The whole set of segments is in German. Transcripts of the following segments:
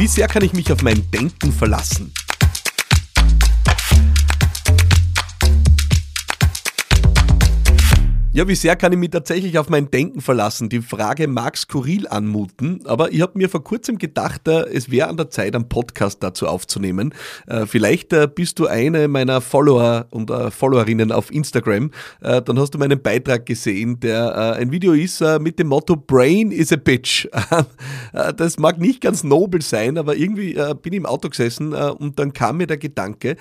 Wie sehr kann ich mich auf mein Denken verlassen? Ja, wie sehr kann ich mich tatsächlich auf mein Denken verlassen? Die Frage mag skurril anmuten, aber ich habe mir vor kurzem gedacht, äh, es wäre an der Zeit, einen Podcast dazu aufzunehmen. Äh, vielleicht äh, bist du eine meiner Follower und Followerinnen auf Instagram. Dann hast du meinen Beitrag gesehen, der ein Video ist mit dem Motto Brain is a Bitch. Das mag nicht ganz nobel sein, aber irgendwie bin ich im Auto gesessen und dann kam mir der Gedanke,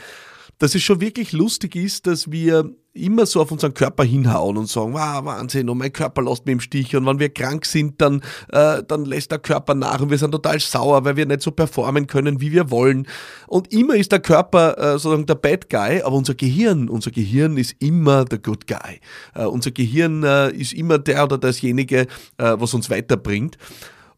dass es schon wirklich lustig ist, dass wir immer so auf unseren Körper hinhauen und sagen, wow, Wahnsinn, und mein Körper lässt mich im Stich. Und wenn wir krank sind, dann, äh, dann lässt der Körper nach und wir sind total sauer, weil wir nicht so performen können, wie wir wollen. Und immer ist der Körper äh, sozusagen der Bad Guy, aber unser Gehirn, unser Gehirn ist immer der Good Guy. Äh, unser Gehirn äh, ist immer der oder dasjenige, äh, was uns weiterbringt.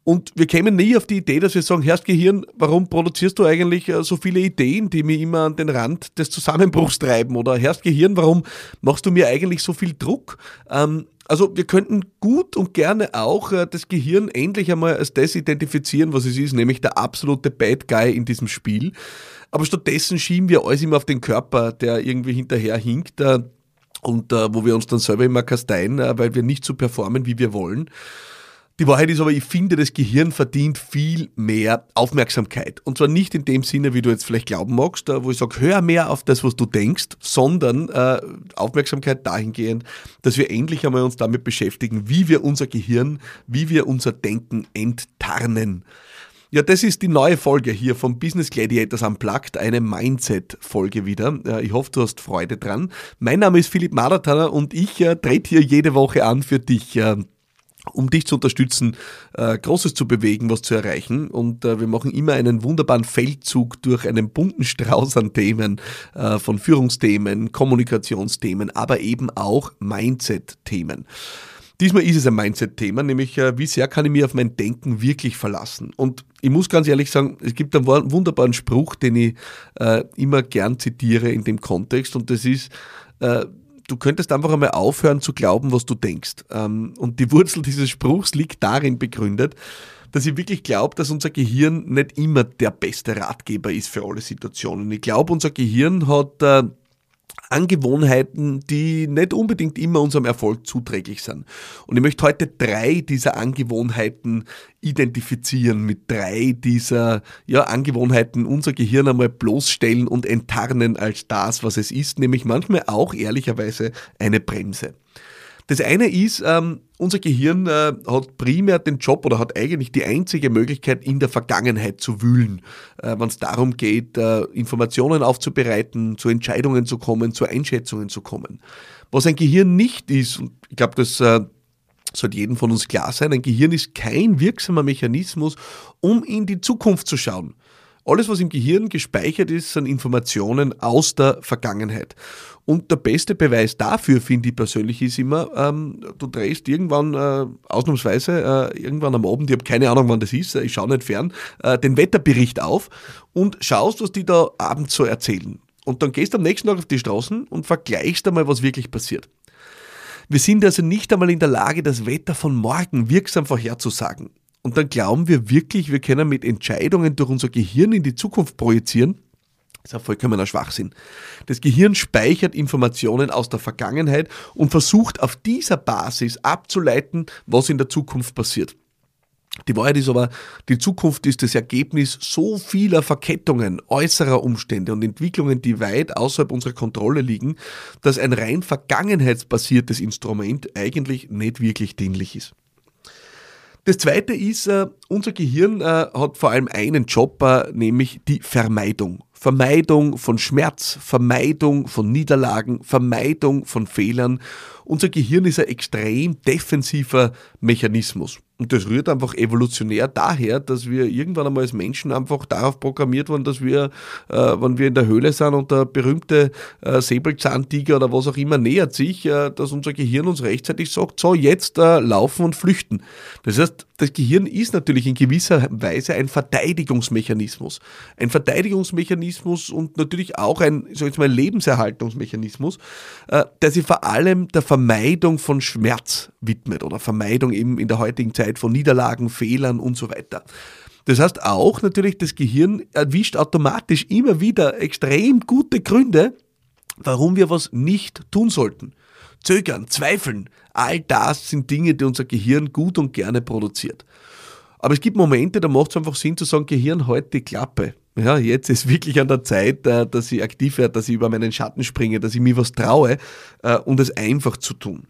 Und wir kämen nie auf die Idee, dass wir sagen, Herrst Gehirn, warum produzierst du eigentlich äh, so viele Ideen, die mich immer an den Rand des Zusammenbruchs treiben? Oder Herrst Gehirn, warum machst du mir eigentlich so viel Druck? Ähm, also wir könnten gut und gerne auch äh, das Gehirn endlich einmal als das identifizieren, was es ist, nämlich der absolute Bad Guy in diesem Spiel. Aber stattdessen schieben wir alles immer auf den Körper, der irgendwie hinterher hinkt äh, und wo wir uns dann selber immer kasteien, weil wir nicht so performen, wie wir wollen. Die Wahrheit ist aber, ich finde, das Gehirn verdient viel mehr Aufmerksamkeit. Und zwar nicht in dem Sinne, wie du jetzt vielleicht glauben magst, wo ich sage, hör mehr auf das, was du denkst, sondern äh, Aufmerksamkeit dahingehend, dass wir endlich einmal uns damit beschäftigen, wie wir unser Gehirn, wie wir unser Denken enttarnen. Ja, das ist die neue Folge hier vom Business Gladiators Unplugged, eine Mindset-Folge wieder. Ich hoffe, du hast Freude dran. Mein Name ist Philipp Madertaner und ich äh, trete hier jede Woche an für dich. Um dich zu unterstützen, äh, Großes zu bewegen, was zu erreichen. Und äh, wir machen immer einen wunderbaren Feldzug durch einen bunten Strauß an Themen, äh, von Führungsthemen, Kommunikationsthemen, aber eben auch Mindset-Themen. Diesmal ist es ein Mindset-Thema, nämlich äh, wie sehr kann ich mich auf mein Denken wirklich verlassen? Und ich muss ganz ehrlich sagen, es gibt einen wunderbaren Spruch, den ich äh, immer gern zitiere in dem Kontext und das ist, äh, du könntest einfach einmal aufhören zu glauben, was du denkst. Ähm, und die Wurzel dieses Spruchs liegt darin begründet, dass ich wirklich glaube, dass unser Gehirn nicht immer der beste Ratgeber ist für alle Situationen. Ich glaube, unser Gehirn hat äh, Angewohnheiten, die nicht unbedingt immer unserem Erfolg zuträglich sind. Und ich möchte heute drei dieser Angewohnheiten identifizieren, mit drei dieser ja, Angewohnheiten unser Gehirn einmal bloßstellen und enttarnen als das, was es ist, nämlich manchmal auch ehrlicherweise eine Bremse. Das eine ist, ähm, unser Gehirn äh, hat primär den Job oder hat eigentlich die einzige Möglichkeit, in der Vergangenheit zu wühlen, äh, wenn es darum geht, äh, Informationen aufzubereiten, zu Entscheidungen zu kommen, zu Einschätzungen zu kommen. Was ein Gehirn nicht ist, und ich glaube, das äh, sollte jedem von uns klar sein, ein Gehirn ist kein wirksamer Mechanismus, um in die Zukunft zu schauen. Alles, was im Gehirn gespeichert ist, sind Informationen aus der Vergangenheit. Und der beste Beweis dafür, finde ich persönlich, ist immer, ähm, du drehst irgendwann, äh, ausnahmsweise, äh, irgendwann am Abend, ich habe keine Ahnung, wann das ist, ich schaue nicht fern, äh, den Wetterbericht auf und schaust, was die da abends so erzählen. Und dann gehst du am nächsten Tag auf die Straßen und vergleichst einmal, was wirklich passiert. Wir sind also nicht einmal in der Lage, das Wetter von morgen wirksam vorherzusagen. Und dann glauben wir wirklich, wir können mit Entscheidungen durch unser Gehirn in die Zukunft projizieren. Das ist ein vollkommener Schwachsinn. Das Gehirn speichert Informationen aus der Vergangenheit und versucht auf dieser Basis abzuleiten, was in der Zukunft passiert. Die Wahrheit ist aber, die Zukunft ist das Ergebnis so vieler Verkettungen, äußerer Umstände und Entwicklungen, die weit außerhalb unserer Kontrolle liegen, dass ein rein vergangenheitsbasiertes Instrument eigentlich nicht wirklich dienlich ist. Das zweite ist, äh, unser Gehirn äh, hat vor allem einen Job, äh, nämlich die Vermeidung. Vermeidung von Schmerz, Vermeidung von Niederlagen, Vermeidung von Fehlern. Unser Gehirn ist ein extrem defensiver Mechanismus. Und das rührt einfach evolutionär daher, dass wir irgendwann einmal als Menschen einfach darauf programmiert wurden, dass wir, äh, wenn wir in der Höhle sind und der berühmte äh, Säbelzahntiger oder was auch immer nähert sich, äh, dass unser Gehirn uns rechtzeitig sagt, so jetzt äh, laufen und flüchten. Das heißt, das Gehirn ist natürlich in gewisser Weise ein Verteidigungsmechanismus. Ein Verteidigungsmechanismus und natürlich auch ein, sag ich mal, Lebenserhaltungsmechanismus, äh, der sich vor allem der Vermeidung von Schmerz widmet oder Vermeidung eben in der heutigen Zeit von Niederlagen, Fehlern und so weiter. Das heißt auch natürlich, das Gehirn erwischt automatisch immer wieder extrem gute Gründe, warum wir was nicht tun sollten. Zögern, zweifeln, all das sind Dinge, die unser Gehirn gut und gerne produziert. Aber es gibt Momente, da macht es einfach Sinn zu sagen, Gehirn, halt die Klappe. Ja, jetzt ist wirklich an der Zeit, äh, dass ich aktiv werde, dass ich über meinen Schatten springe, dass ich mir was traue äh, und es einfach zu tun.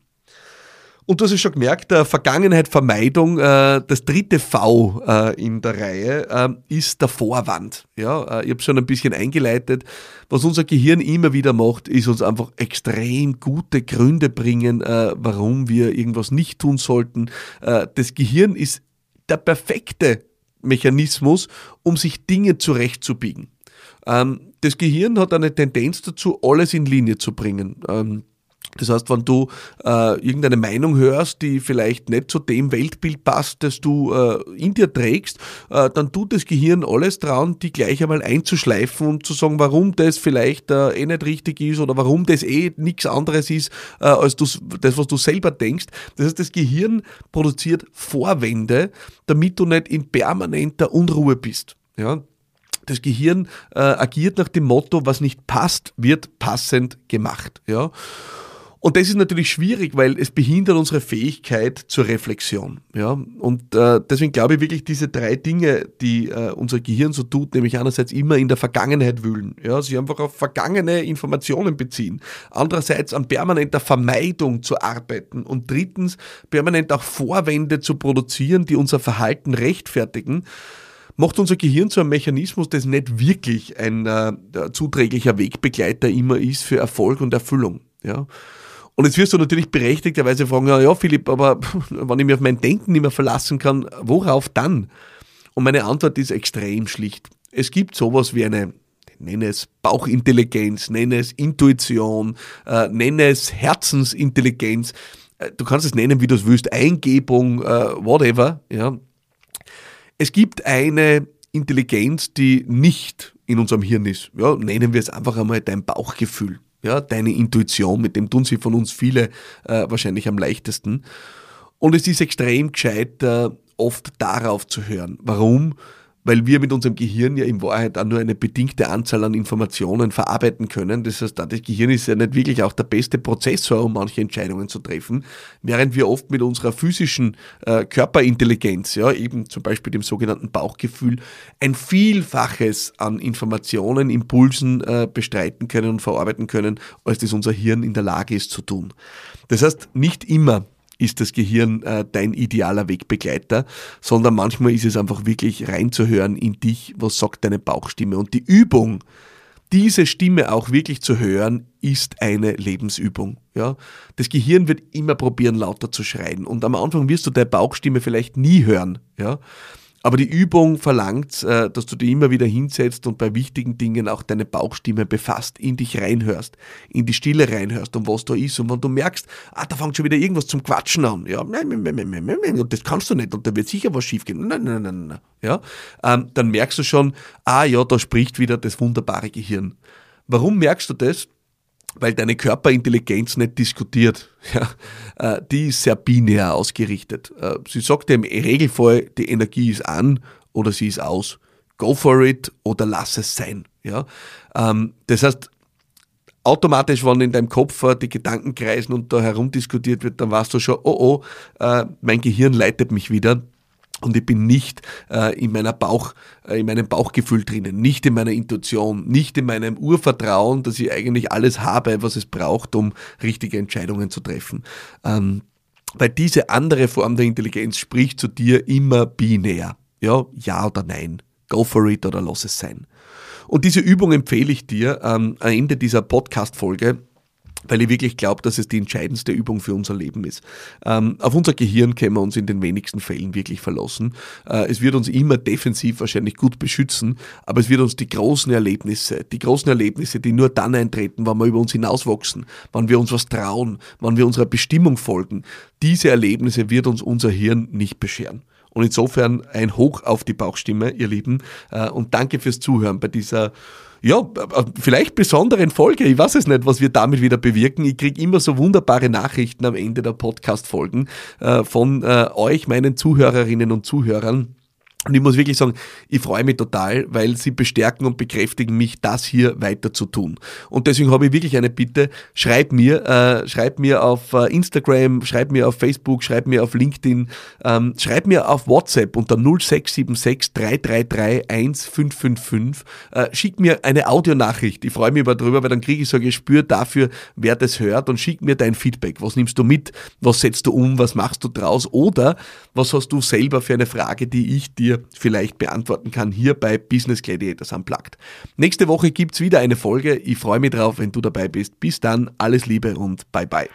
Und du hast es schon gemerkt, der Vergangenheit, Vermeidung, äh, das dritte V äh, in der Reihe äh, ist der Vorwand. Ja, äh, ich habe schon ein bisschen eingeleitet. Was unser Gehirn immer wieder macht, ist uns einfach extrem gute Gründe bringen, äh, warum wir irgendwas nicht tun sollten. Äh, das Gehirn ist der perfekte Mechanismus, um sich Dinge zurechtzubiegen. Ähm, das Gehirn hat eine Tendenz dazu, alles in Linie zu bringen. Ähm, das heißt, wenn du äh, irgendeine Meinung hörst, die vielleicht nicht zu dem Weltbild passt, das du äh, in dir trägst, äh, dann tut das Gehirn alles dran, die gleich einmal einzuschleifen und zu sagen, warum das vielleicht äh, eh nicht richtig ist oder warum das eh nichts anderes ist, äh, als das, was du selber denkst. Das heißt, das Gehirn produziert Vorwände, damit du nicht in permanenter Unruhe bist. Ja, das Gehirn äh, agiert nach dem Motto, was nicht passt, wird passend gemacht. Ja. Und das ist natürlich schwierig, weil es behindert unsere Fähigkeit zur Reflexion. Ja? Und äh, deswegen glaube ich wirklich, diese drei Dinge, die äh, unser Gehirn so tut, nämlich einerseits immer in der Vergangenheit wühlen, ja? sie einfach auf vergangene Informationen beziehen, andererseits an permanenter Vermeidung zu arbeiten und drittens permanent auch Vorwände zu produzieren, die unser Verhalten rechtfertigen, macht unser Gehirn zu einem Mechanismus, das nicht wirklich ein äh, zuträglicher Wegbegleiter immer ist für Erfolg und Erfüllung. Ja? Und jetzt wirst du natürlich berechtigterweise fragen, ja, Philipp, aber wenn ich mich auf mein Denken nicht mehr verlassen kann, worauf dann? Und meine Antwort ist extrem schlicht. Es gibt sowas wie eine, nenne es Bauchintelligenz, nenne es Intuition, äh, nenne es Herzensintelligenz. Äh, du kannst es nennen, wie du es willst, Eingebung, äh, whatever. Ja. Es gibt eine Intelligenz, die nicht in unserem Hirn ist. Ja, nennen wir es einfach einmal dein Bauchgefühl ja, deine Intuition, mit dem tun sie von uns viele äh, wahrscheinlich am leichtesten. Und es ist extrem gescheit, äh, oft darauf zu hören. Warum? Weil wir mit unserem Gehirn ja in Wahrheit auch nur eine bedingte Anzahl an Informationen verarbeiten können. Das heißt, das Gehirn ist ja nicht wirklich auch der beste Prozessor, um manche Entscheidungen zu treffen, während wir oft mit unserer physischen äh, Körperintelligenz, ja, eben zum Beispiel dem sogenannten Bauchgefühl, ein Vielfaches an Informationen, Impulsen äh, bestreiten können und verarbeiten können, als das unser Hirn in der Lage ist zu tun. Das heißt, nicht immer ist das Gehirn äh, dein idealer Wegbegleiter, sondern manchmal ist es einfach wirklich reinzuhören in dich, was sagt deine Bauchstimme. Und die Übung, diese Stimme auch wirklich zu hören, ist eine Lebensübung. Ja? Das Gehirn wird immer probieren, lauter zu schreien. Und am Anfang wirst du deine Bauchstimme vielleicht nie hören. Ja? Aber die Übung verlangt, äh, dass du dich immer wieder hinsetzt und bei wichtigen Dingen auch deine Bauchstimme befasst, in dich reinhörst, in die Stille reinhörst und was da ist. Und wenn du merkst, ah, da fängt schon wieder irgendwas zum Quatschen an, ja, und das kannst du nicht und da wird sicher was schiefgehen, nein, nein, nein, nein, ja, ähm, dann merkst du schon, ah ja, da spricht wieder das wunderbare Gehirn. Warum merkst du das? Weil deine Körperintelligenz nicht diskutiert. Ja, äh, die ist sehr binär ausgerichtet. Äh, sie sagt im Regelfall, die Energie ist an oder sie ist aus. Go for it oder lass es sein. Ja, ähm, das heißt, automatisch, wenn in deinem Kopf äh, die Gedanken kreisen und da herumdiskutiert wird, dann weißt du schon, oh oh, mein Gehirn leitet mich wieder und ich bin nicht äh, in meiner Bauch, äh, in meinem Bauchgefühl drinnen, nicht in meiner Intuition, nicht in meinem Urvertrauen, dass ich eigentlich alles habe, was es braucht, um richtige Entscheidungen zu treffen. Ähm, weil diese andere Form der Intelligenz spricht zu dir immer binär. Ja, ja oder nein. Go for it oder lass es sein. Und diese Übung empfehle ich dir ähm, am Ende dieser Podcast-Folge weil ich wirklich glaube, dass es die entscheidendste Übung für unser Leben ist. Ähm, auf unser Gehirn können wir uns in den wenigsten Fällen wirklich verlassen. Äh, es wird uns immer defensiv wahrscheinlich gut beschützen, aber es wird uns die großen Erlebnisse, die großen Erlebnisse, die nur dann eintreten, wenn wir über uns hinauswachsen, wenn wir uns was trauen, wenn wir unserer Bestimmung folgen, diese Erlebnisse wird uns unser Hirn nicht bescheren. Und insofern ein Hoch auf die Bauchstimme, ihr Lieben, äh, und danke fürs Zuhören bei dieser ja, vielleicht besonderen Folge. Ich weiß es nicht, was wir damit wieder bewirken. Ich kriege immer so wunderbare Nachrichten am Ende der Podcast-Folgen äh, von äh, euch, meinen Zuhörerinnen und Zuhörern Und ich muss wirklich sagen, ich freue mich total, weil sie bestärken und bekräftigen mich, das hier weiter zu tun. Und deswegen habe ich wirklich eine Bitte, schreib mir, äh, schreib mir auf äh, Instagram, schreib mir auf Facebook, schreib mir auf LinkedIn, ähm, schreib mir auf WhatsApp unter 0676 333 1555, äh, schick mir eine Audionachricht. Ich freue mich aber drüber, weil dann kriege ich so ein Gespür dafür, wer das hört und schick mir dein Feedback. Was nimmst du mit? Was setzt du um? Was machst du draus? Oder was hast du selber für eine Frage, die ich dir dir vielleicht beantworten kann hier bei Business Gladiators Unplugged. Nächste Woche gibt es wieder eine Folge. Ich freue mich drauf, wenn du dabei bist. Bis dann, alles Liebe und bye bye.